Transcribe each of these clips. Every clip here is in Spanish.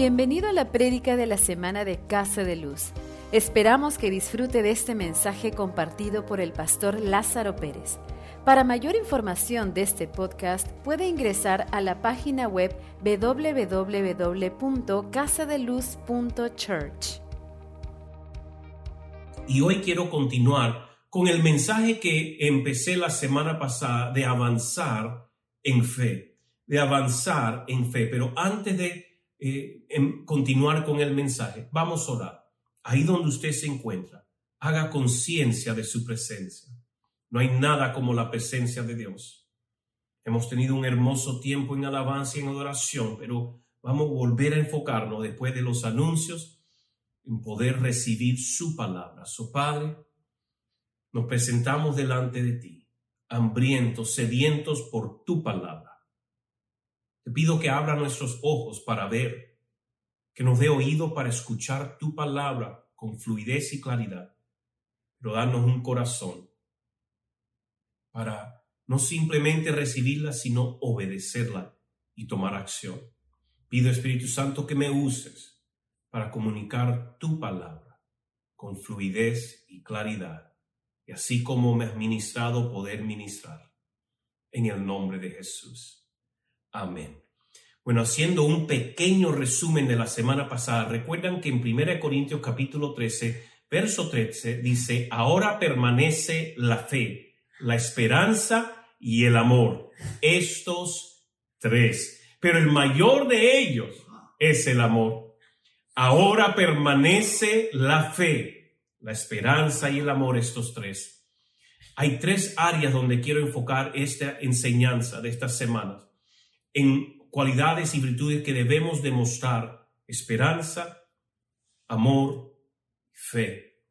Bienvenido a la prédica de la semana de Casa de Luz. Esperamos que disfrute de este mensaje compartido por el pastor Lázaro Pérez. Para mayor información de este podcast puede ingresar a la página web www.casadeluz.church. Y hoy quiero continuar con el mensaje que empecé la semana pasada de avanzar en fe, de avanzar en fe. Pero antes de eh, en continuar con el mensaje, vamos a orar. Ahí donde usted se encuentra, haga conciencia de su presencia. No hay nada como la presencia de Dios. Hemos tenido un hermoso tiempo en alabanza y en adoración, pero vamos a volver a enfocarnos después de los anuncios en poder recibir su palabra. Su Padre, nos presentamos delante de ti, hambrientos, sedientos por tu palabra te pido que abra nuestros ojos para ver, que nos dé oído para escuchar tu palabra con fluidez y claridad, pero darnos un corazón para no simplemente recibirla, sino obedecerla y tomar acción. Pido Espíritu Santo que me uses para comunicar tu palabra con fluidez y claridad, y así como me has ministrado, poder ministrar. En el nombre de Jesús. Amén. Bueno, haciendo un pequeño resumen de la semana pasada, recuerdan que en 1 Corintios capítulo 13, verso 13, dice, ahora permanece la fe, la esperanza y el amor. Estos tres. Pero el mayor de ellos es el amor. Ahora permanece la fe, la esperanza y el amor, estos tres. Hay tres áreas donde quiero enfocar esta enseñanza de estas semanas en cualidades y virtudes que debemos demostrar esperanza, amor, fe.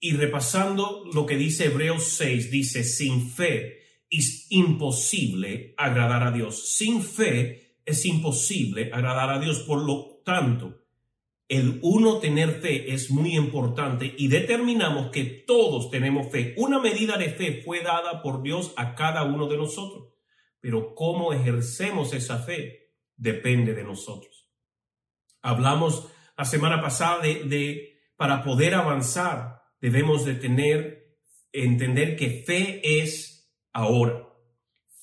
Y repasando lo que dice Hebreos 6, dice, sin fe es imposible agradar a Dios. Sin fe es imposible agradar a Dios. Por lo tanto, el uno tener fe es muy importante y determinamos que todos tenemos fe. Una medida de fe fue dada por Dios a cada uno de nosotros pero cómo ejercemos esa fe depende de nosotros. Hablamos la semana pasada de, para poder avanzar debemos de tener, entender que fe es ahora.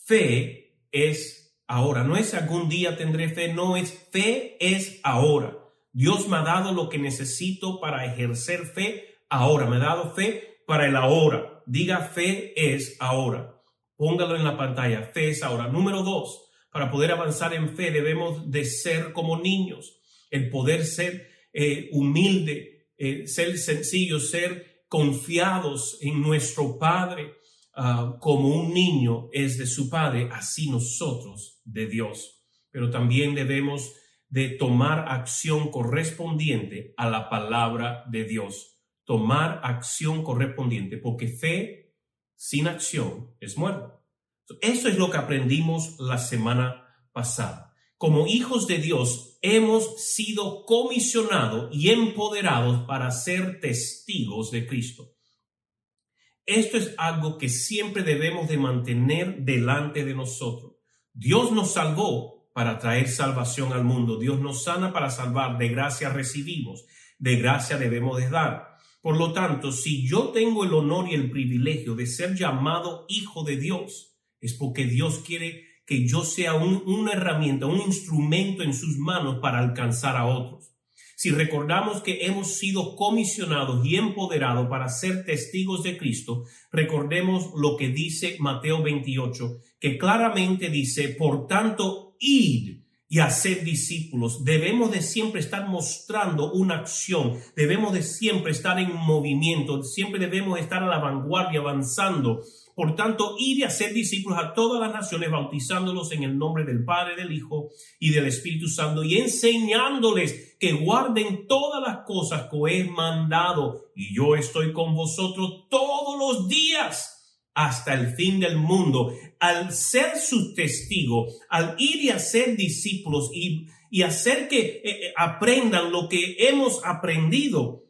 Fe es ahora. No es algún día tendré fe, no es fe es ahora. Dios me ha dado lo que necesito para ejercer fe ahora. Me ha dado fe para el ahora. Diga fe es ahora. Póngalo en la pantalla. Fe es ahora. Número dos, para poder avanzar en fe debemos de ser como niños. El poder ser eh, humilde, eh, ser sencillo, ser confiados en nuestro Padre. Ah, como un niño es de su Padre, así nosotros de Dios. Pero también debemos de tomar acción correspondiente a la palabra de Dios. Tomar acción correspondiente, porque fe sin acción es muerto. Eso es lo que aprendimos la semana pasada. Como hijos de Dios hemos sido comisionados y empoderados para ser testigos de Cristo. Esto es algo que siempre debemos de mantener delante de nosotros. Dios nos salvó para traer salvación al mundo. Dios nos sana para salvar. De gracia recibimos. De gracia debemos de dar. Por lo tanto, si yo tengo el honor y el privilegio de ser llamado hijo de Dios, es porque Dios quiere que yo sea una herramienta, un instrumento en sus manos para alcanzar a otros. Si recordamos que hemos sido comisionados y empoderados para ser testigos de Cristo, recordemos lo que dice Mateo 28, que claramente dice, por tanto, id y hacer discípulos. Debemos de siempre estar mostrando una acción, debemos de siempre estar en movimiento, siempre debemos estar a la vanguardia, avanzando. Por tanto, ir y hacer discípulos a todas las naciones, bautizándolos en el nombre del Padre, del Hijo y del Espíritu Santo, y enseñándoles que guarden todas las cosas que he mandado. Y yo estoy con vosotros todos los días hasta el fin del mundo, al ser su testigo, al ir y hacer discípulos y, y hacer que eh, eh, aprendan lo que hemos aprendido,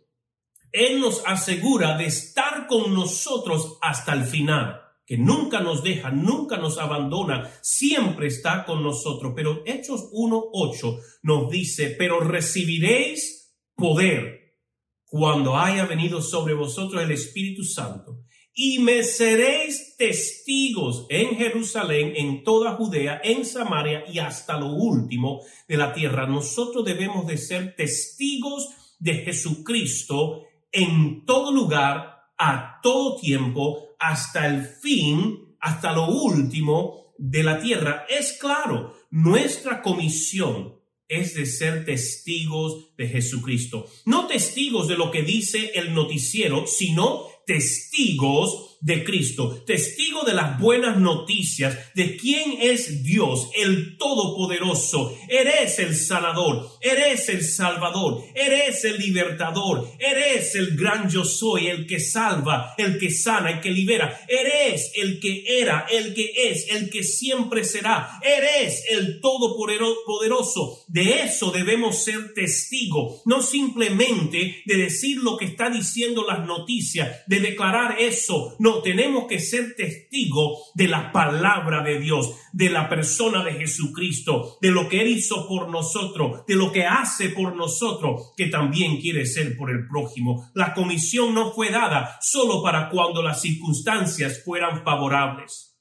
Él nos asegura de estar con nosotros hasta el final. que nunca nos deja, nunca nos abandona, siempre está con nosotros. Pero Hechos 1.8 nos dice, pero recibiréis poder cuando haya venido sobre vosotros el Espíritu Santo y me seréis testigos en Jerusalén, en toda Judea, en Samaria y hasta lo último de la tierra. Nosotros debemos de ser testigos de Jesucristo en todo lugar, a todo tiempo, hasta el fin, hasta lo último de la tierra. Es claro, nuestra comisión es de ser testigos de Jesucristo. No testigos de lo que dice el noticiero, sino testigos de Cristo, testigo de las buenas noticias de quién es Dios, el Todopoderoso. Eres el sanador, eres el salvador, eres el libertador, eres el gran yo soy, el que salva, el que sana, el que libera. Eres el que era, el que es, el que siempre será. Eres el Todopoderoso. De eso debemos ser testigos, no simplemente de decir lo que está diciendo las noticias, de declarar eso, no tenemos que ser testigos de la palabra de Dios, de la persona de Jesucristo, de lo que Él hizo por nosotros, de lo que hace por nosotros, que también quiere ser por el prójimo. La comisión no fue dada solo para cuando las circunstancias fueran favorables.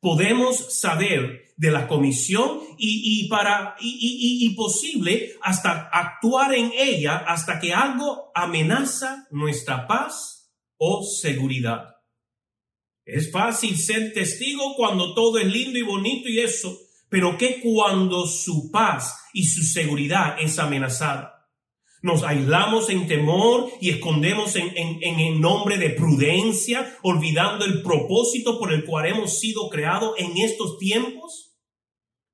Podemos saber de la comisión y, para y, y posible hasta actuar en ella hasta que algo amenaza nuestra paz o seguridad. Es fácil ser testigo cuando todo es lindo y bonito y eso, pero ¿qué cuando su paz y su seguridad es amenazada? Nos aislamos en temor y escondemos en, en, en, nombre de prudencia, olvidando el propósito por el cual hemos sido creados en estos tiempos.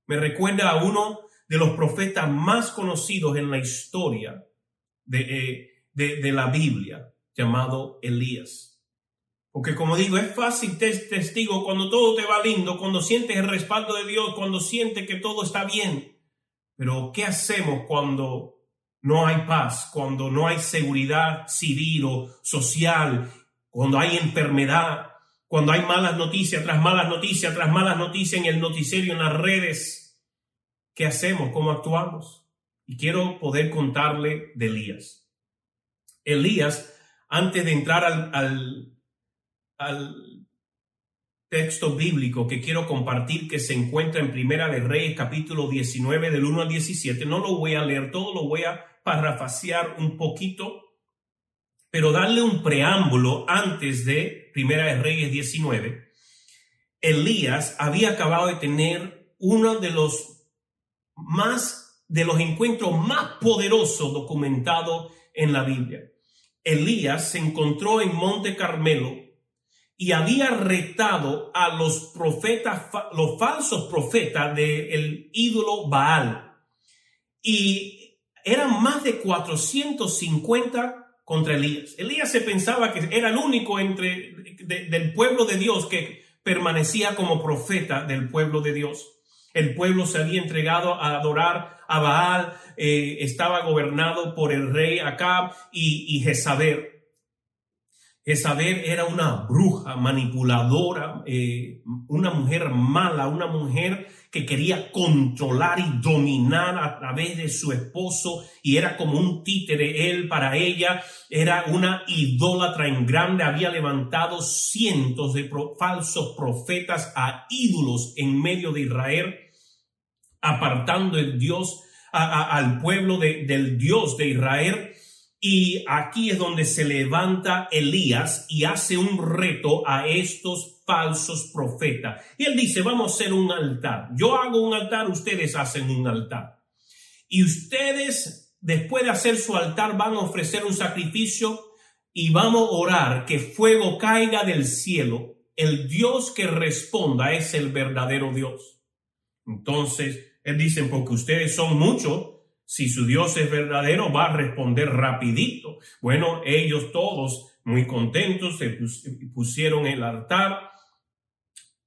Me recuerda a uno de los profetas más conocidos en la historia de, eh, de la Biblia llamado Elías. Porque como digo, es fácil ser testigo cuando todo te va lindo, cuando sientes el respaldo de Dios, cuando sientes que todo está bien. Pero ¿qué hacemos cuando no hay paz, cuando no hay seguridad civil o social, cuando hay enfermedad, cuando hay malas noticias tras malas noticias tras malas noticias en el noticiero, en las redes? ¿Qué hacemos? ¿Cómo actuamos? Y quiero poder contarle de Elías. Elías antes de entrar al, al, texto bíblico que quiero compartir que se encuentra en Primera de Reyes capítulo 19 del 1 al 17, no lo voy a leer todo, lo voy a parrafasear un poquito, pero darle un preámbulo antes de Primera de Reyes 19. Elías había acabado de tener uno de los más de los encuentros más poderosos documentados en la Biblia. Elías se encontró en Monte Carmelo y había retado a los profetas, los falsos profetas del ídolo Baal. Y eran más de 450 contra Elías. Elías se pensaba que era el único entre del pueblo de Dios que permanecía como profeta del pueblo de Dios. El pueblo se había entregado a adorar a Baal, eh, estaba gobernado por el rey Acab y, y Jezabel. Jezabel era una bruja manipuladora, eh, una mujer mala, una mujer que quería controlar y dominar a través de su esposo y era como un títere él para ella, era una idólatra en grande, había levantado cientos de falsos profetas a ídolos en medio de Israel apartando el Dios al pueblo del Dios de Israel. Y aquí es donde se levanta Elías y hace un reto a estos falsos profetas. Y él dice, vamos a hacer un altar. Yo hago un altar, ustedes hacen un altar. Y ustedes, después de hacer su altar, van a ofrecer un sacrificio y vamos a orar que fuego caiga del cielo. El Dios que responda es el verdadero Dios. Entonces, él dice, porque ustedes son muchos, si su Dios es verdadero, va a responder rapidito. Bueno, ellos todos muy contentos se pusieron el altar,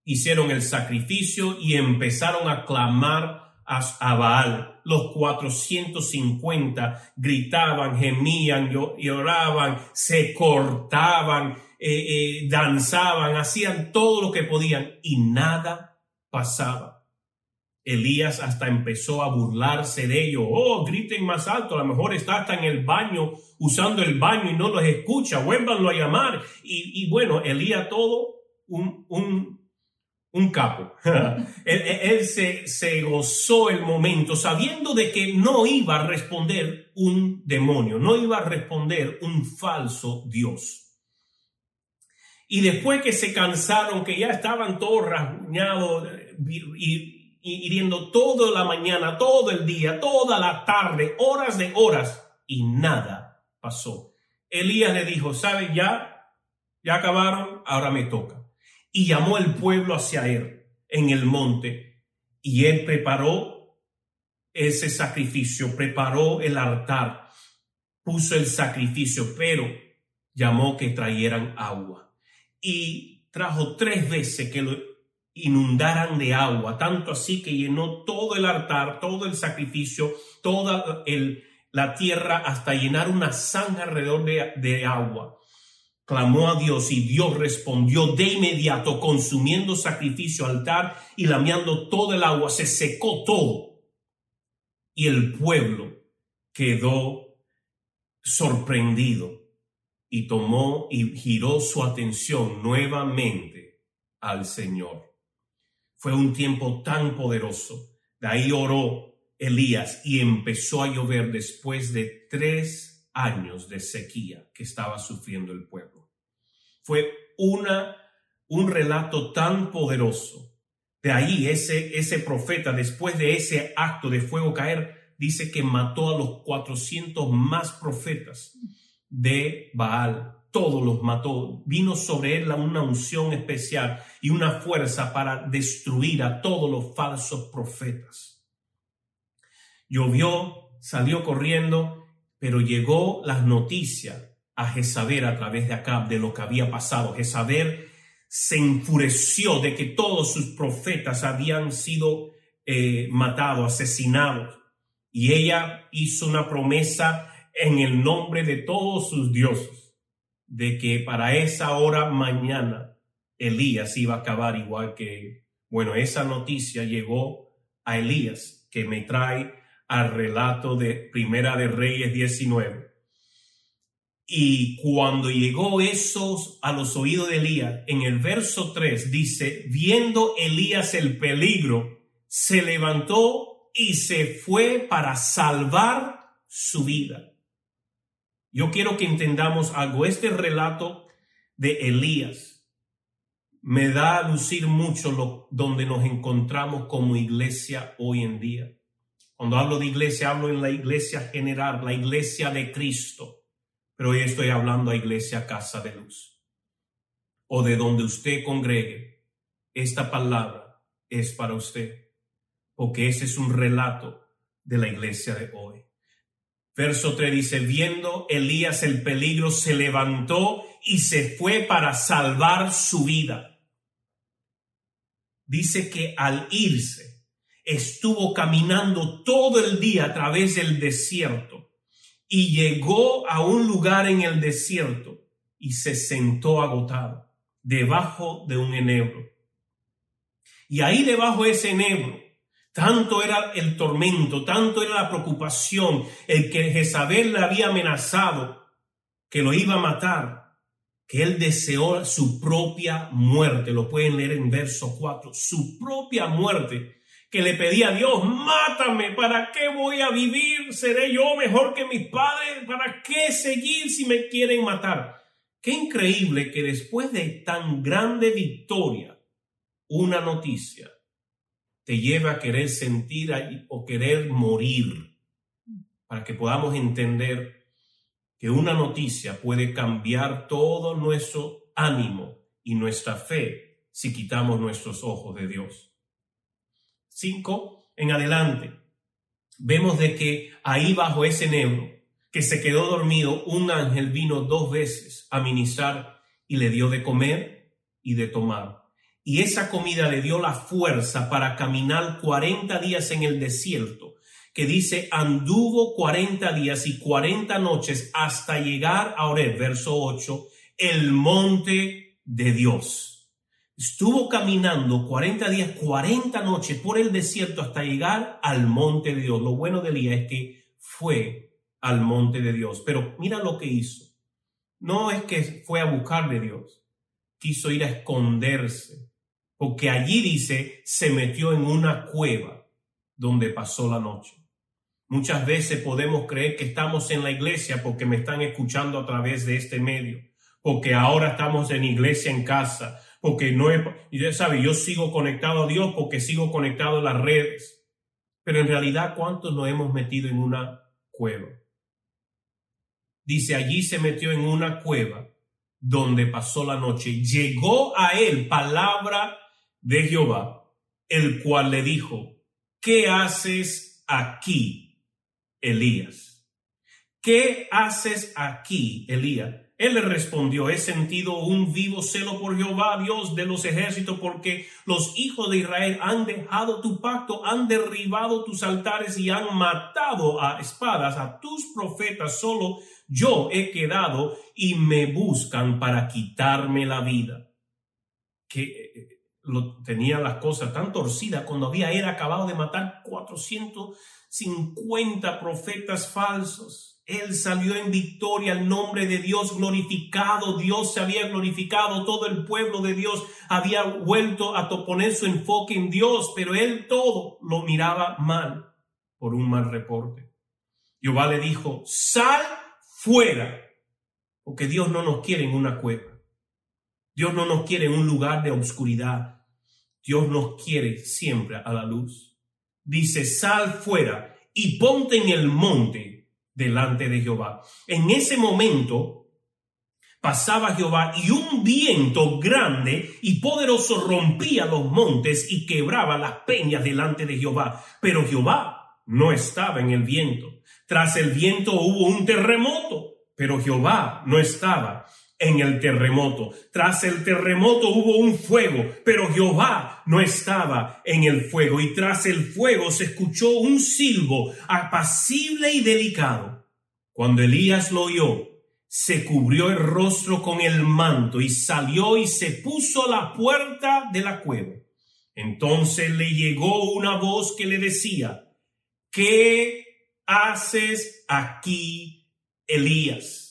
hicieron el sacrificio y empezaron a clamar a, Baal. Los 450 gritaban, gemían, lloraban, se cortaban eh, eh, danzaban, hacían todo lo que podían y nada pasaba. Elías hasta empezó a burlarse de ellos. Oh, griten más alto, a lo mejor está hasta en el baño, usando el baño y no los escucha, vuélvanlo a llamar. Y, bueno, Elías todo un, un, un capo. él, se, se, gozó el momento sabiendo de que no iba a responder un demonio, no iba a responder un falso Dios. Y después que se cansaron, que ya estaban todos rasguñados y, hiriendo toda la mañana, todo el día, toda la tarde, horas de horas, y nada pasó. Elías le dijo, ¿sabe? Ya, ya acabaron, ahora me toca. Y llamó el pueblo hacia él en el monte, y él preparó ese sacrificio, preparó el altar, puso el sacrificio, pero llamó que trajeran agua y trajo tres veces que lo inundaran de agua, tanto así que llenó todo el altar, todo el sacrificio, toda el, la tierra hasta llenar una zanja alrededor de, de agua. Clamó a Dios y Dios respondió de inmediato, consumiendo sacrificio, altar y lameando todo el agua. Se secó todo. Y el pueblo quedó sorprendido y tomó y giró su atención nuevamente al Señor. Fue un tiempo tan poderoso. De ahí oró Elías y empezó a llover después de tres años de sequía que estaba sufriendo el pueblo. Fue una, un relato tan poderoso. De ahí ese, ese profeta, después de ese acto de fuego caer, dice que mató a los 400 más profetas de Baal. Todos los mató. Vino sobre él una unción especial y una fuerza para destruir a todos los falsos profetas. Llovió, salió corriendo, pero llegó las noticias a Jezabel a través de Acab de lo que había pasado. Jezabel se enfureció de que todos sus profetas habían sido eh, matados, asesinados. Y ella hizo una promesa en el nombre de todos sus dioses, de que para esa hora mañana Elías iba a acabar igual que Bueno, esa noticia llegó a Elías, que me trae al relato de Primera de Reyes 19. Y cuando llegó eso a los oídos de Elías, en el verso 3 dice, viendo Elías el peligro, se levantó y se fue para salvar su vida. Yo quiero que entendamos algo. Este relato de Elías me da a lucir mucho lo, donde nos encontramos como iglesia hoy en día. Cuando hablo de iglesia, hablo en la iglesia general, la iglesia de Cristo. Pero hoy estoy hablando a iglesia casa de luz. O de donde usted congregue. Esta palabra es para usted. Porque ese es un relato de la iglesia de hoy. Verso 3 dice, viendo Elías el peligro, se levantó y se fue para salvar su vida. Dice que al irse, estuvo caminando todo el día a través del desierto y llegó a un lugar en el desierto y se sentó agotado debajo de un enebro. Y ahí debajo de ese enebro tanto era el tormento, tanto era la preocupación, el que Jezabel le había amenazado que lo iba a matar, que él deseó su propia muerte. Lo pueden leer en verso 4, su propia muerte, que le pedía a Dios, mátame, ¿para qué voy a vivir? ¿Seré yo mejor que mis padres? ¿Para qué seguir si me quieren matar? Qué increíble que después de tan grande victoria, una noticia te lleva a querer sentir o querer morir, para que podamos entender que una noticia puede cambiar todo nuestro ánimo y nuestra fe si quitamos nuestros ojos de Dios. Cinco, en adelante, vemos de que ahí bajo ese nebro que se quedó dormido, un ángel vino dos veces a ministrar y le dio de comer y de tomar y esa comida le dio la fuerza para caminar 40 días en el desierto, que dice, anduvo 40 días y 40 noches hasta llegar a verso 8, el monte de Dios. Estuvo caminando 40 días, 40 noches por el desierto hasta llegar al monte de Dios. Lo bueno de Elías es que fue al monte de Dios. Pero mira lo que hizo. No es que fue a buscar de Dios, quiso ir a esconderse, porque allí dice, se metió en una cueva donde pasó la noche. Muchas veces podemos creer que estamos en la iglesia porque me están escuchando a través de este medio, porque ahora estamos en iglesia en casa, porque no es, ya sabe, yo sigo conectado a Dios porque sigo conectado a las redes. Pero en realidad, ¿cuántos nos hemos metido en una cueva? Dice, allí se metió en una cueva donde pasó la noche. Llegó a él palabra de Jehová, el cual le dijo, ¿qué haces aquí, Elías? ¿Qué haces aquí, Elías? Él le respondió, he sentido un vivo celo por Jehová, Dios de los ejércitos, porque los hijos de Israel han dejado tu pacto, han derribado tus altares y han matado a espadas a tus profetas. Solo yo he quedado y me buscan para quitarme la vida. Que lo, tenía las cosas tan torcidas cuando había era acabado de matar 450 profetas falsos él salió en victoria, el nombre de Dios glorificado, Dios se había glorificado, todo el pueblo de Dios había vuelto a poner su enfoque en Dios, pero él todo lo miraba mal por un mal reporte. Jehová le dijo, sal fuera, porque Dios no nos quiere en una cueva. Dios no nos quiere en un lugar de oscuridad. Dios nos quiere siempre a la luz. Dice, sal fuera y ponte en el monte delante de Jehová. En ese momento pasaba Jehová y un viento grande y poderoso rompía los montes y quebraba las peñas delante de Jehová. Pero Jehová no estaba en el viento. Tras el viento hubo un terremoto, pero Jehová no estaba en el terremoto. Tras el terremoto hubo un fuego, pero Jehová no estaba en el fuego. Y tras el fuego se escuchó un silbo apacible y delicado. Cuando Elías lo oyó, se cubrió el rostro con el manto y salió y se puso a la puerta de la cueva. Entonces le llegó una voz que le decía, ¿qué haces aquí, Elías?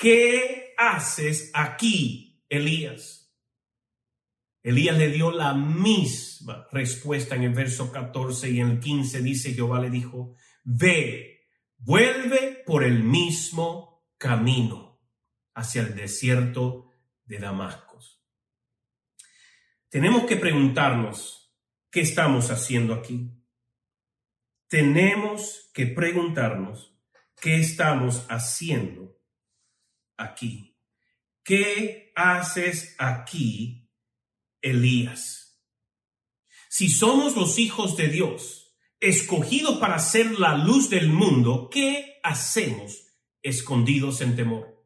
¿qué haces aquí, Elías? Elías le dio la misma respuesta en el verso 14 y en el 15 dice Jehová le dijo, ve, vuelve por el mismo camino hacia el desierto de Damasco. Tenemos que preguntarnos, ¿qué estamos haciendo aquí? Tenemos que preguntarnos, ¿qué estamos haciendo aquí? ¿Qué haces aquí, Elías? Si somos los hijos de Dios, escogidos para ser la luz del mundo, ¿qué hacemos escondidos en temor?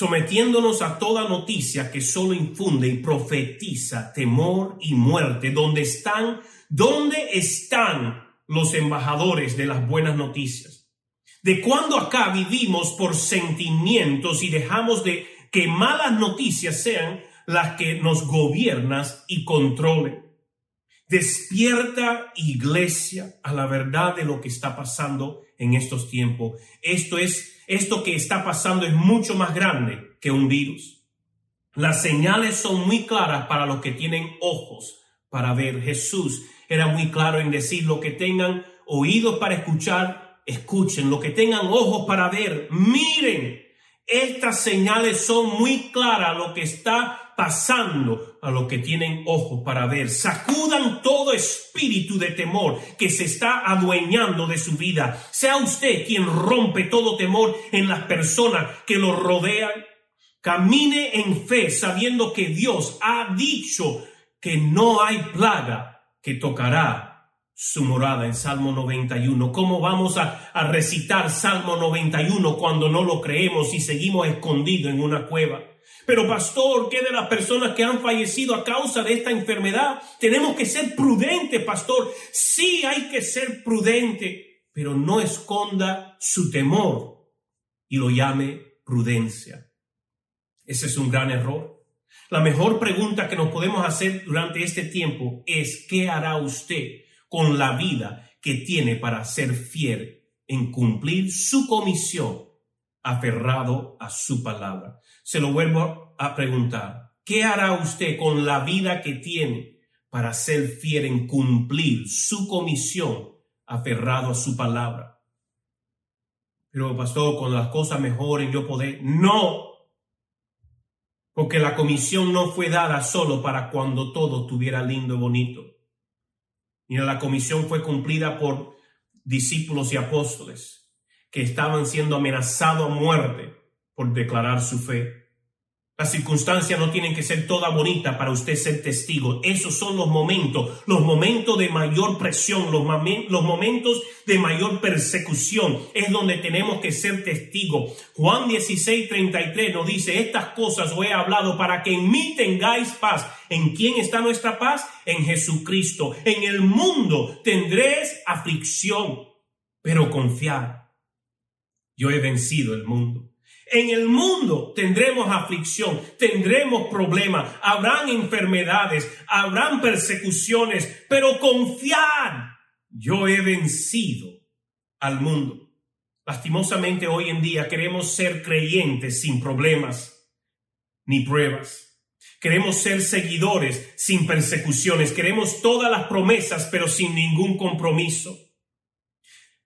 sometiéndonos a toda noticia que solo infunde y profetiza temor y muerte. ¿Dónde están? ¿Dónde están los embajadores de las buenas noticias? De cuando acá vivimos por sentimientos y dejamos de que malas noticias sean las que nos gobiernan y controlen. Despierta iglesia a la verdad de lo que está pasando en estos tiempos. Esto es, esto que está pasando es mucho más grande que un virus. Las señales son muy claras para los que tienen ojos para ver. Jesús era muy claro en decir lo que tengan oídos para escuchar, escuchen, lo que tengan ojos para ver, miren. Estas señales son muy claras lo que está pasando a los que tienen ojos para ver. Sacudan todo espíritu de temor que se está adueñando de su vida. Sea usted quien rompe todo temor en las personas que lo rodean. Camine en fe sabiendo que Dios ha dicho que no hay plaga que tocará su morada en Salmo 91. ¿Cómo vamos a, recitar Salmo 91 cuando no lo creemos y seguimos escondidos en una cueva? Pero pastor, ¿qué de las personas que han fallecido a causa de esta enfermedad? Tenemos que ser prudentes, pastor. Sí hay que ser prudente, pero no esconda su temor y lo llame prudencia. Ese es un gran error. La mejor pregunta que nos podemos hacer durante este tiempo es, ¿qué hará usted con la vida que tiene para ser fiel en cumplir su comisión aferrado a su palabra? Se lo vuelvo a preguntar, ¿qué hará usted con la vida que tiene para ser fiel en cumplir su comisión aferrado a su palabra? Pero pastor, cuando las cosas mejoren yo poder, no, porque la comisión no fue dada solo para cuando todo estuviera lindo y bonito. Y la comisión fue cumplida por discípulos y apóstoles que estaban siendo amenazados a muerte por declarar su fe. Las circunstancias no tienen que ser toda bonita para usted ser testigo. Esos son los momentos, los momentos de mayor presión, los, los momentos de mayor persecución. Es donde tenemos que ser testigos. Juan 16, 33 nos dice, estas cosas os he hablado para que en mí tengáis paz. ¿En quién está nuestra paz? En Jesucristo. En el mundo tendréis aflicción, pero confiad. Yo he vencido el mundo. En el mundo tendremos aflicción, tendremos problemas, habrán enfermedades, habrán persecuciones, pero confiad, yo he vencido al mundo. Lastimosamente hoy en día queremos ser creyentes sin problemas ni pruebas. Queremos ser seguidores sin persecuciones. Queremos todas las promesas, pero sin ningún compromiso.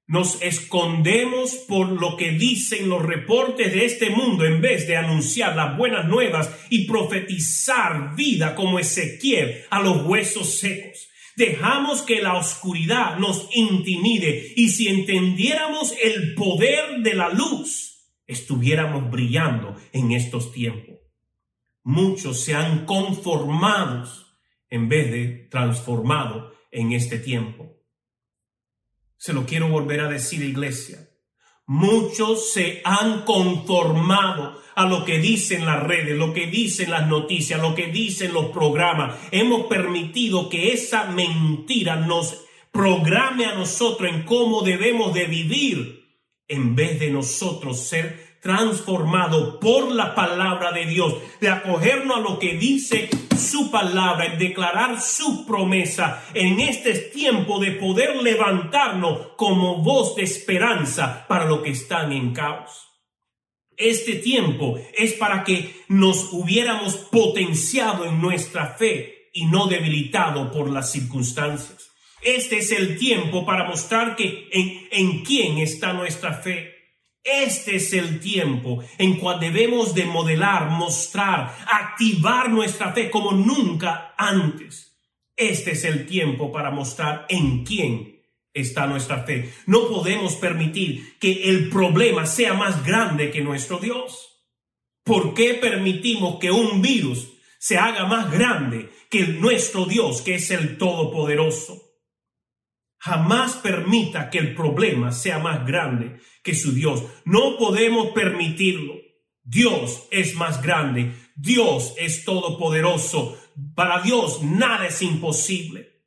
Nos escondemos por lo que dicen los reportes de este mundo en vez de anunciar las buenas nuevas y profetizar vida como Ezequiel a los huesos secos. Dejamos que la oscuridad nos intimide y si entendiéramos el poder de la luz, estuviéramos brillando en estos tiempos. Muchos se han conformado en vez de transformado en este tiempo. Se lo quiero volver a decir, iglesia. Muchos se han conformado a lo que dicen las redes, lo que dicen las noticias, lo que dicen los programas. Hemos permitido que esa mentira nos programe a nosotros en cómo debemos de vivir en vez de nosotros ser transformado por la palabra de Dios, de acogernos a lo que dice su palabra, en declarar su promesa en este tiempo de poder levantarnos como voz de esperanza para los que están en caos. Este tiempo es para que nos hubiéramos potenciado en nuestra fe y no debilitado por las circunstancias. Este es el tiempo para mostrar que en, en quién está nuestra fe este es el tiempo en cual debemos de modelar, mostrar, activar nuestra fe como nunca antes. Este es el tiempo para mostrar en quién está nuestra fe. No podemos permitir que el problema sea más grande que nuestro Dios. ¿Por qué permitimos que un virus se haga más grande que nuestro Dios, que es el Todopoderoso? Jamás permita que el problema sea más grande que su Dios. No podemos permitirlo. Dios es más grande. Dios es todopoderoso. Para Dios nada es imposible.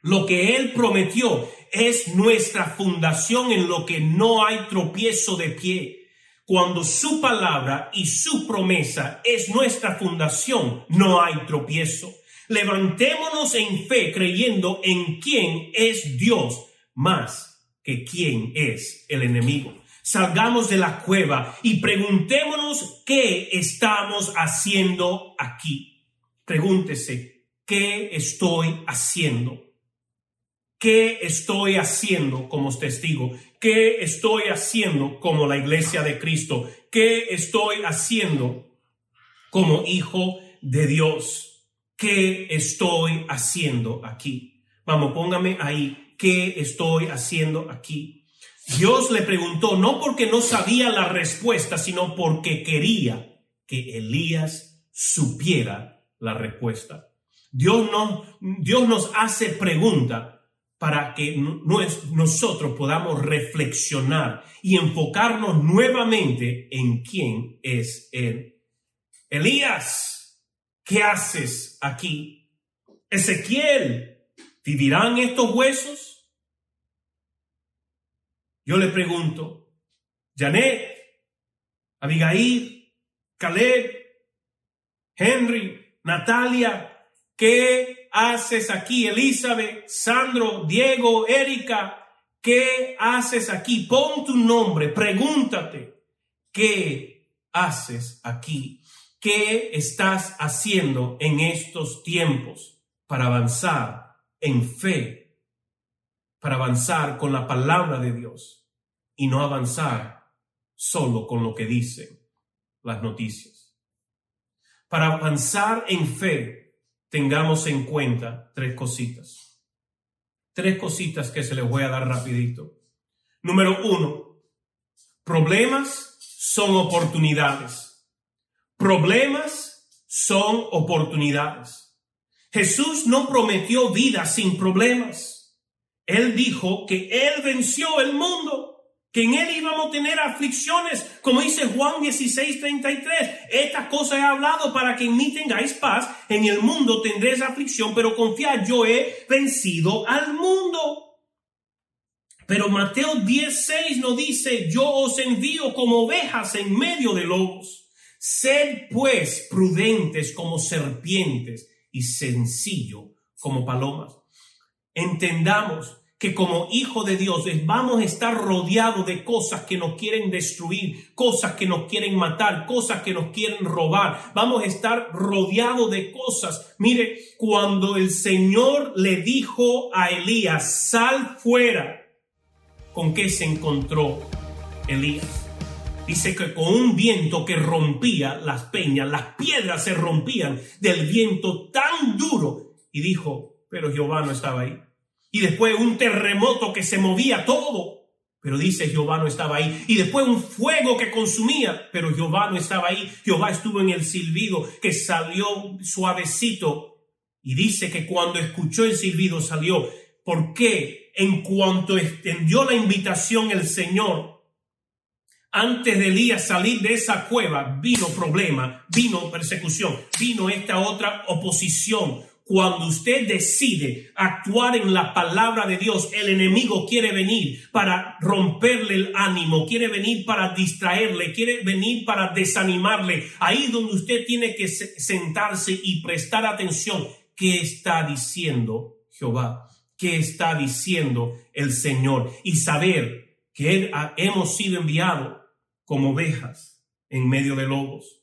Lo que Él prometió es nuestra fundación en lo que no hay tropiezo de pie. Cuando su palabra y su promesa es nuestra fundación, no hay tropiezo. Levantémonos en fe creyendo en quién es Dios más que quién es el enemigo. Salgamos de la cueva y preguntémonos qué estamos haciendo aquí. Pregúntese, ¿qué estoy haciendo? ¿Qué estoy haciendo como testigo? ¿Qué estoy haciendo como la iglesia de Cristo? ¿Qué estoy haciendo como hijo de Dios? ¿Qué estoy haciendo aquí? Vamos, póngame ahí, ¿qué estoy haciendo aquí? Dios le preguntó no porque no sabía la respuesta, sino porque quería que Elías supiera la respuesta. Dios, no, Dios nos hace pregunta para que nosotros podamos reflexionar y enfocarnos nuevamente en quién es Él. Elías, ¿qué haces aquí? Ezequiel, ¿vivirán estos huesos? Yo le pregunto, Janet, Abigail, Caleb, Henry, Natalia, ¿qué haces aquí? Elizabeth, Sandro, Diego, Erika, ¿qué haces aquí? Pon tu nombre, pregúntate, ¿qué haces aquí? ¿Qué estás haciendo en estos tiempos para avanzar en fe? Para avanzar con la palabra de Dios y no avanzar solo con lo que dicen las noticias. Para avanzar en fe, tengamos en cuenta tres cositas. Tres cositas que se les voy a dar rapidito. Número uno, problemas son oportunidades. Problemas son oportunidades. Jesús no prometió vida sin problemas. Él dijo que Él venció el mundo, que en Él íbamos a tener aflicciones, como dice Juan 16, 33. Estas cosas he hablado para que en mí tengáis paz. En el mundo tendréis aflicción, pero confiad, yo he vencido al mundo. Pero Mateo 10, nos dice, yo os envío como ovejas en medio de lobos. Sed pues prudentes como serpientes y sencillo como palomas. Entendamos que como hijo de Dios vamos a estar rodeados de cosas que nos quieren destruir, cosas que nos quieren matar, cosas que nos quieren robar. Vamos a estar rodeados de cosas. Mire, cuando el Señor le dijo a Elías, sal fuera, ¿con qué se encontró Elías? Dice que con un viento que rompía las peñas, las piedras se rompían del viento tan duro. Y dijo, pero Jehová no estaba ahí. Y después un terremoto que se movía todo. Pero dice Jehová no estaba ahí. Y después un fuego que consumía. Pero Jehová no estaba ahí. Jehová estuvo en el silbido que salió suavecito. Y dice que cuando escuchó el silbido salió. ¿Por qué? En cuanto extendió la invitación el Señor, antes de Elías salir de esa cueva, vino problema, vino persecución, vino esta otra oposición. Cuando usted decide actuar en la palabra de Dios, el enemigo quiere venir para romperle el ánimo, quiere venir para distraerle, quiere venir para desanimarle. Ahí donde usted tiene que sentarse y prestar atención. ¿Qué está diciendo Jehová? ¿Qué está diciendo el Señor? Y saber que hemos sido enviados como ovejas en medio de lobos,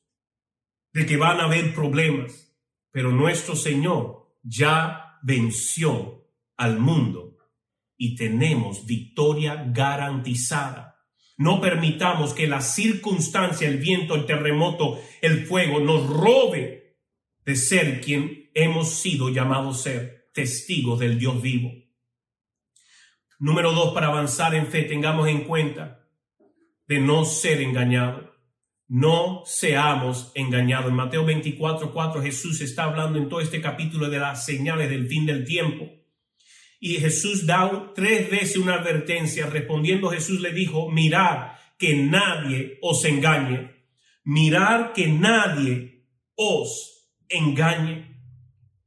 de que van a haber problemas, pero nuestro Señor ya venció al mundo y tenemos victoria garantizada. No permitamos que la circunstancia, el viento, el terremoto, el fuego nos robe de ser quien hemos sido llamados ser, testigos del Dios vivo. Número dos, para avanzar en fe, tengamos en cuenta de no ser engañado. No seamos engañados. En Mateo 24, 4 Jesús está hablando en todo este capítulo de las señales del fin del tiempo. Y Jesús da tres veces una advertencia. Respondiendo Jesús le dijo, mirad que nadie os engañe. Mirad que nadie os engañe.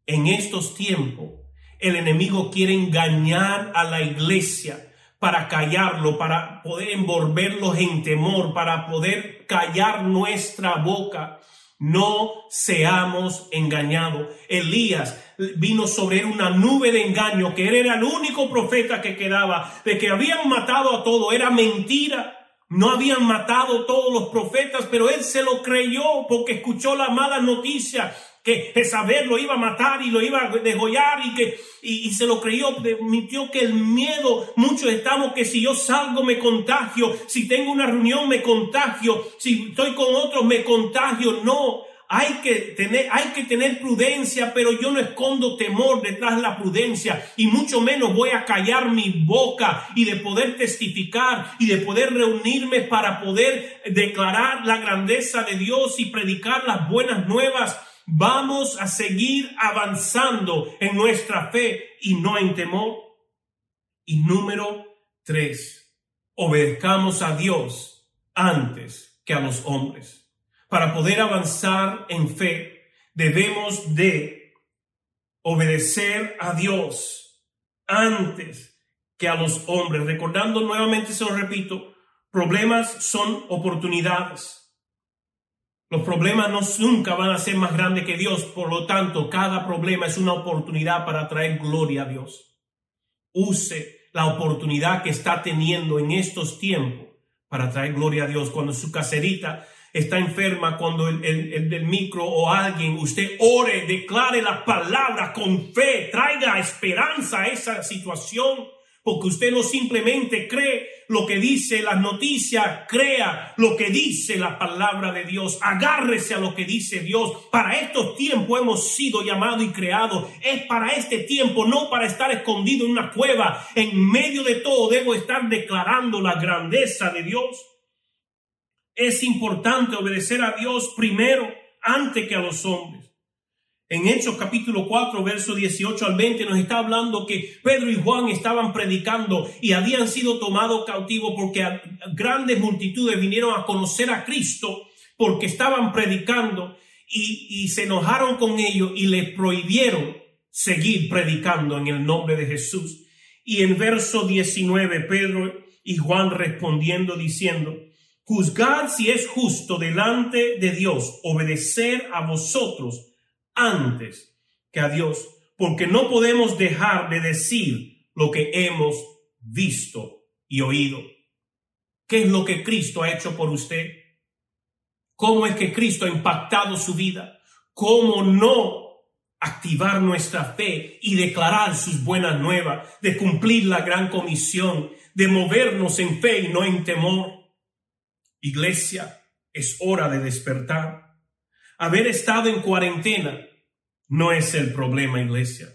En estos tiempos el enemigo quiere engañar a la iglesia para callarlo, para poder envolverlos en temor, para poder callar nuestra boca. No seamos engañados. Elías vino sobre una nube de engaño, que él era el único profeta que quedaba, de que habían matado a todo, era mentira. No habían matado todos los profetas, pero él se lo creyó porque escuchó la mala noticia que Jezabel lo iba a matar y lo iba a degollar y que y, se lo creyó, permitió que el miedo, muchos estamos que si yo salgo me contagio, si tengo una reunión me contagio, si estoy con otros me contagio, no, hay que tener, hay que tener prudencia, pero yo no escondo temor detrás de la prudencia y mucho menos voy a callar mi boca y de poder testificar y de poder reunirme para poder declarar la grandeza de Dios y predicar las buenas nuevas Vamos a seguir avanzando en nuestra fe y no en temor. Y número tres, obedezcamos a Dios antes que a los hombres. Para poder avanzar en fe, debemos de obedecer a Dios antes que a los hombres. Recordando nuevamente, se lo repito, problemas son oportunidades. Los problemas no, nunca van a ser más grandes que Dios, por lo tanto, cada problema es una oportunidad para traer gloria a Dios. Use la oportunidad que está teniendo en estos tiempos para traer gloria a Dios. Cuando su caserita está enferma, cuando el, el, del micro o alguien, usted ore, declare la palabra con fe, traiga esperanza a esa situación porque usted no simplemente cree lo que dice las noticias, crea lo que dice la palabra de Dios, agárrese a lo que dice Dios. Para estos tiempos hemos sido llamados y creados. Es para este tiempo, no para estar escondido en una cueva. En medio de todo debo estar declarando la grandeza de Dios. Es importante obedecer a Dios primero antes que a los hombres. En Hechos capítulo 4, verso 18 al 20 nos está hablando que Pedro y Juan estaban predicando y habían sido tomados cautivos porque grandes multitudes vinieron a conocer a Cristo porque estaban predicando y, se enojaron con ellos y les prohibieron seguir predicando en el nombre de Jesús. Y en verso 19 Pedro y Juan respondiendo diciendo, juzgad si es justo delante de Dios obedecer a vosotros antes que a Dios, porque no podemos dejar de decir lo que hemos visto y oído. ¿Qué es lo que Cristo ha hecho por usted? ¿Cómo es que Cristo ha impactado su vida? ¿Cómo no activar nuestra fe y declarar sus buenas nuevas, de cumplir la gran comisión, de movernos en fe y no en temor? Iglesia, es hora de despertar. Haber estado en cuarentena no es el problema, iglesia.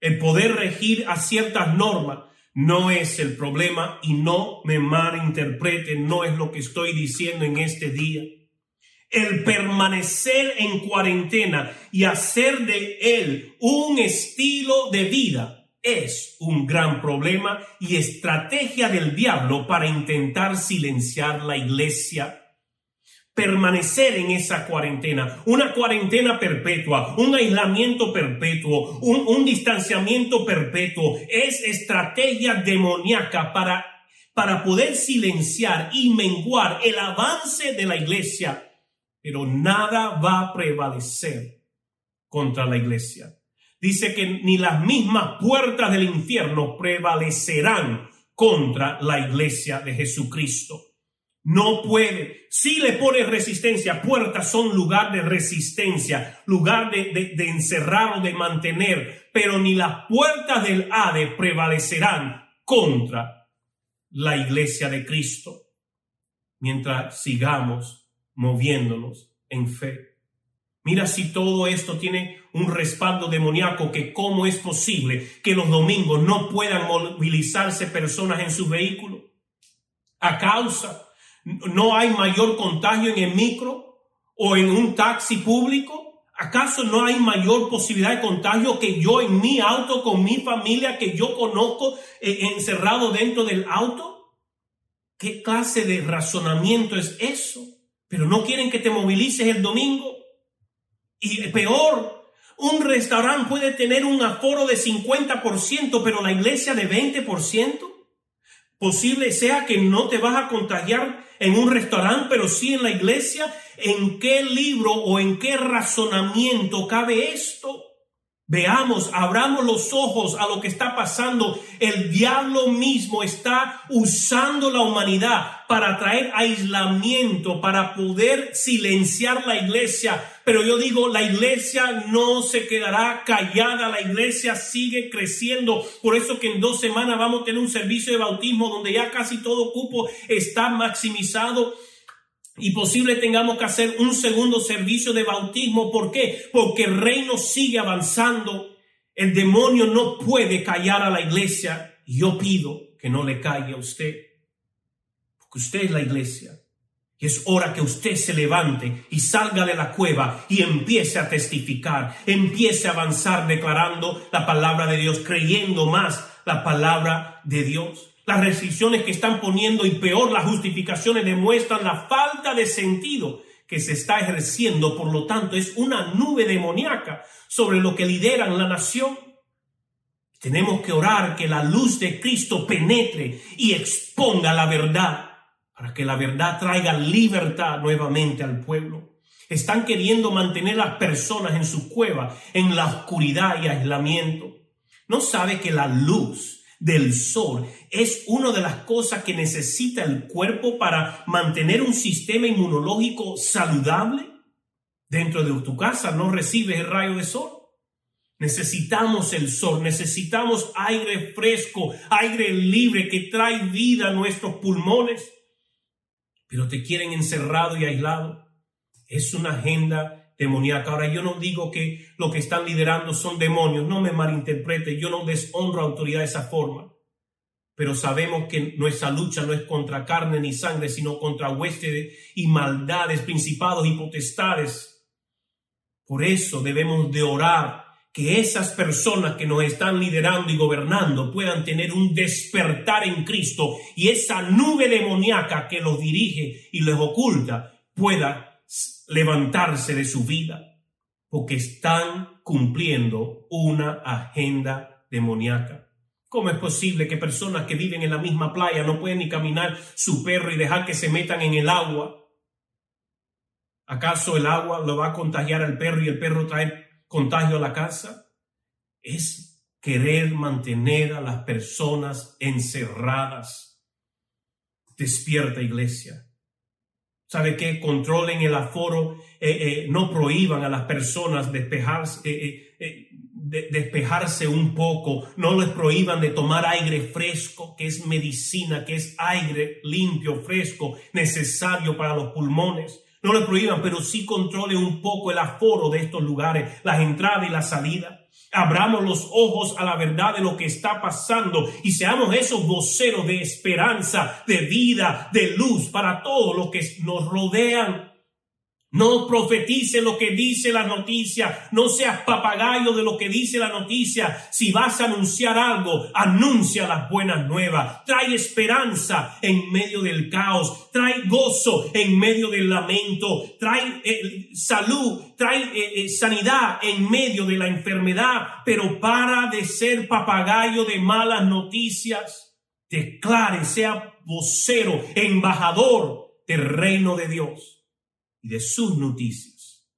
El poder regir a ciertas normas no es el problema y no me malinterpreten, no es lo que estoy diciendo en este día. El permanecer en cuarentena y hacer de él un estilo de vida es un gran problema y estrategia del diablo para intentar silenciar la iglesia permanecer en esa cuarentena, una cuarentena perpetua, un aislamiento perpetuo, un, distanciamiento perpetuo, es estrategia demoníaca para, para poder silenciar y menguar el avance de la iglesia, pero nada va a prevalecer contra la iglesia. Dice que ni las mismas puertas del infierno prevalecerán contra la iglesia de Jesucristo. No puede. Si le pone resistencia, puertas son lugar de resistencia, lugar de, de, encerrar o de mantener, pero ni las puertas del Hade prevalecerán contra la iglesia de Cristo mientras sigamos moviéndonos en fe. Mira si todo esto tiene un respaldo demoníaco, que cómo es posible que los domingos no puedan movilizarse personas en su vehículo a causa ¿No hay mayor contagio en el micro o en un taxi público? ¿Acaso no hay mayor posibilidad de contagio que yo en mi auto con mi familia que yo conozco eh, encerrado dentro del auto? ¿Qué clase de razonamiento es eso? Pero no quieren que te movilices el domingo. Y peor, un restaurante puede tener un aforo de 50%, pero la iglesia de 20%. Posible sea que no te vas a contagiar en un restaurante, pero sí en la iglesia. ¿En qué libro o en qué razonamiento cabe esto? Veamos, abramos los ojos a lo que está pasando. El diablo mismo está usando la humanidad para traer aislamiento, para poder silenciar la iglesia. Pero yo digo, la iglesia no se quedará callada, la iglesia sigue creciendo. Por eso que en dos semanas vamos a tener un servicio de bautismo donde ya casi todo cupo está maximizado y posible tengamos que hacer un segundo servicio de bautismo. ¿Por qué? Porque el reino sigue avanzando. El demonio no puede callar a la iglesia. Yo pido que no le calle a usted. Porque usted es la iglesia. Y es hora que usted se levante y salga de la cueva y empiece a testificar, empiece a avanzar declarando la palabra de Dios, creyendo más la palabra de Dios. Las restricciones que están poniendo y peor las justificaciones demuestran la falta de sentido que se está ejerciendo. Por lo tanto, es una nube demoníaca sobre lo que lideran la nación. Tenemos que orar que la luz de Cristo penetre y exponga la verdad para que la verdad traiga libertad nuevamente al pueblo. Están queriendo mantener a las personas en su cueva, en la oscuridad y aislamiento. ¿No sabe que la luz del sol es una de las cosas que necesita el cuerpo para mantener un sistema inmunológico saludable? Dentro de tu casa no recibes el rayo de sol. Necesitamos el sol, necesitamos aire fresco, aire libre que trae vida a nuestros pulmones. Pero te quieren encerrado y aislado. Es una agenda demoníaca. Ahora yo no digo que lo que están liderando son demonios, no me malinterprete, yo no deshonro autoridad de esa forma. Pero sabemos que nuestra lucha no es contra carne ni sangre, sino contra huestes y maldades, principados y potestades. Por eso debemos de orar que esas personas que nos están liderando y gobernando puedan tener un despertar en Cristo y esa nube demoníaca que los dirige y les oculta pueda levantarse de su vida, porque están cumpliendo una agenda demoníaca. ¿Cómo es posible que personas que viven en la misma playa no pueden ni caminar su perro y dejar que se metan en el agua? ¿Acaso el agua lo va a contagiar al perro y el perro trae contagio a la casa, es querer mantener a las personas encerradas. Despierta iglesia. ¿Sabe qué? Controlen el aforo, eh, eh, no prohíban a las personas despejarse, eh, despejarse un poco, no les prohíban de tomar aire fresco, que es medicina, que es aire limpio, fresco, necesario para los pulmones no le prohíban, pero sí controle un poco el aforo de estos lugares, las entradas y la salida. Abramos los ojos a la verdad de lo que está pasando y seamos esos voceros de esperanza, de vida, de luz para todos los que nos rodean. No profetice lo que dice la noticia. No seas papagayo de lo que dice la noticia. Si vas a anunciar algo, anuncia las buenas nuevas. Trae esperanza en medio del caos. Trae gozo en medio del lamento. Trae eh, salud. Trae eh, eh, sanidad en medio de la enfermedad. Pero para de ser papagayo de malas noticias. Declare, sea vocero, embajador del reino de Dios y de sus noticias.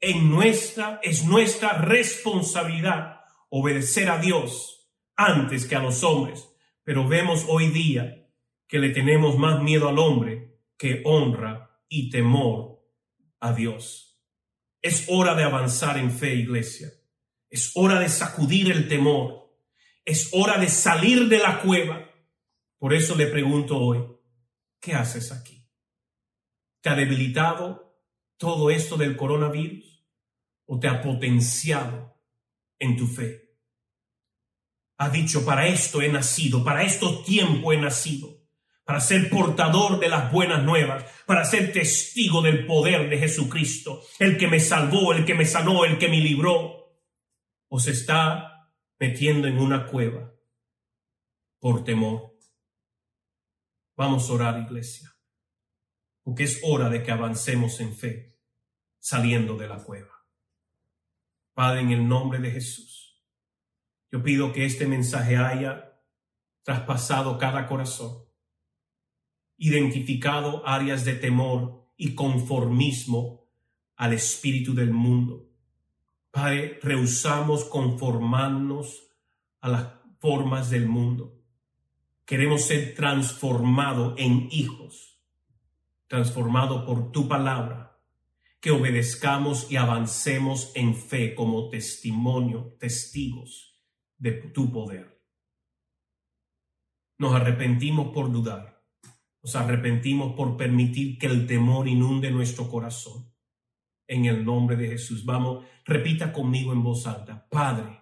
En nuestra, es nuestra responsabilidad obedecer a Dios antes que a los hombres, pero vemos hoy día que le tenemos más miedo al hombre que honra y temor a Dios. Es hora de avanzar en fe, iglesia. Es hora de sacudir el temor. Es hora de salir de la cueva. Por eso le pregunto hoy, ¿qué haces aquí? ¿Te ha debilitado todo esto del coronavirus o te ha potenciado en tu fe? Ha dicho, para esto he nacido, para estos tiempos he nacido, para ser portador de las buenas nuevas, para ser testigo del poder de Jesucristo, el que me salvó, el que me sanó, el que me libró. O se está metiendo en una cueva por temor. Vamos a orar, iglesia porque es hora de que avancemos en fe, saliendo de la cueva. Padre, en el nombre de Jesús, yo pido que este mensaje haya traspasado cada corazón, identificado áreas de temor y conformismo al espíritu del mundo. Padre, rehusamos conformarnos a las formas del mundo. Queremos ser transformados en hijos transformado por tu palabra, que obedezcamos y avancemos en fe como testimonio, testigos de tu poder. Nos arrepentimos por dudar, nos arrepentimos por permitir que el temor inunde nuestro corazón. En el nombre de Jesús, vamos, repita conmigo en voz alta, Padre.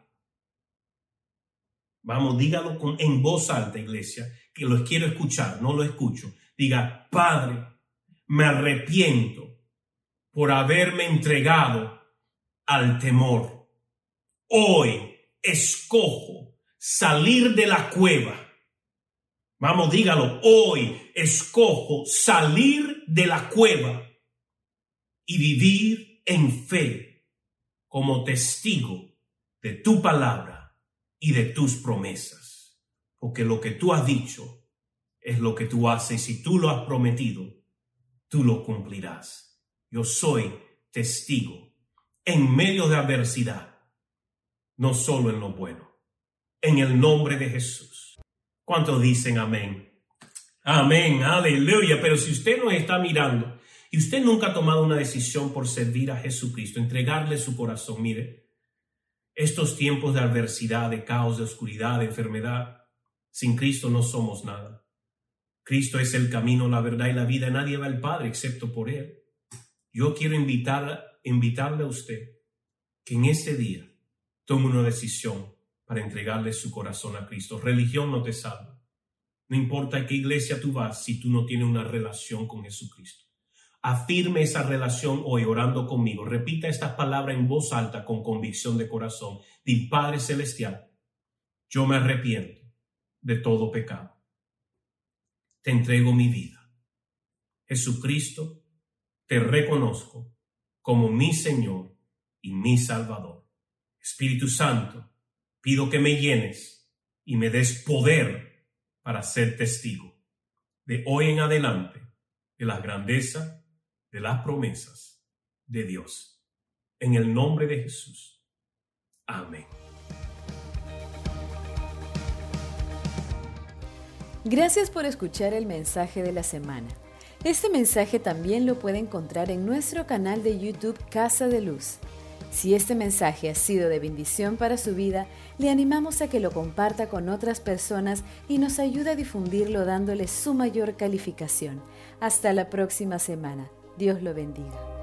Vamos, dígalo con, en voz alta, iglesia, que lo quiero escuchar, no lo escucho. Diga, Padre, me arrepiento por haberme entregado al temor. Hoy escojo salir de la cueva. Vamos, dígalo, hoy escojo salir de la cueva y vivir en fe como testigo de tu palabra y de tus promesas. Porque lo que tú has dicho es lo que tú haces y tú lo has prometido, tú lo cumplirás. Yo soy testigo en medio de adversidad, no solo en lo bueno, en el nombre de Jesús. ¿Cuántos dicen amén? Amén, aleluya. Pero si usted no está mirando y usted nunca ha tomado una decisión por servir a Jesucristo, entregarle su corazón, mire, estos tiempos de adversidad, de caos, de oscuridad, de enfermedad, sin Cristo no somos nada. Cristo es el camino, la verdad y la vida. Nadie va al Padre excepto por Él. Yo quiero invitar, invitarle a usted que en este día tome una decisión para entregarle su corazón a Cristo. Religión no te salva. No importa a qué iglesia tú vas si tú no tienes una relación con Jesucristo. Afirme esa relación hoy orando conmigo. Repita estas palabras en voz alta con convicción de corazón. Di Padre Celestial, yo me arrepiento de todo pecado. Te entrego mi vida. Jesucristo, te reconozco como mi Señor y mi Salvador. Espíritu Santo, pido que me llenes y me des poder para ser testigo de hoy en adelante de la grandeza de las promesas de Dios. En el nombre de Jesús. Amén. Gracias por escuchar el mensaje de la semana. Este mensaje también lo puede encontrar en nuestro canal de YouTube Casa de Luz. Si este mensaje ha sido de bendición para su vida, le animamos a que lo comparta con otras personas y nos ayude a difundirlo dándole su mayor calificación. Hasta la próxima semana. Dios lo bendiga.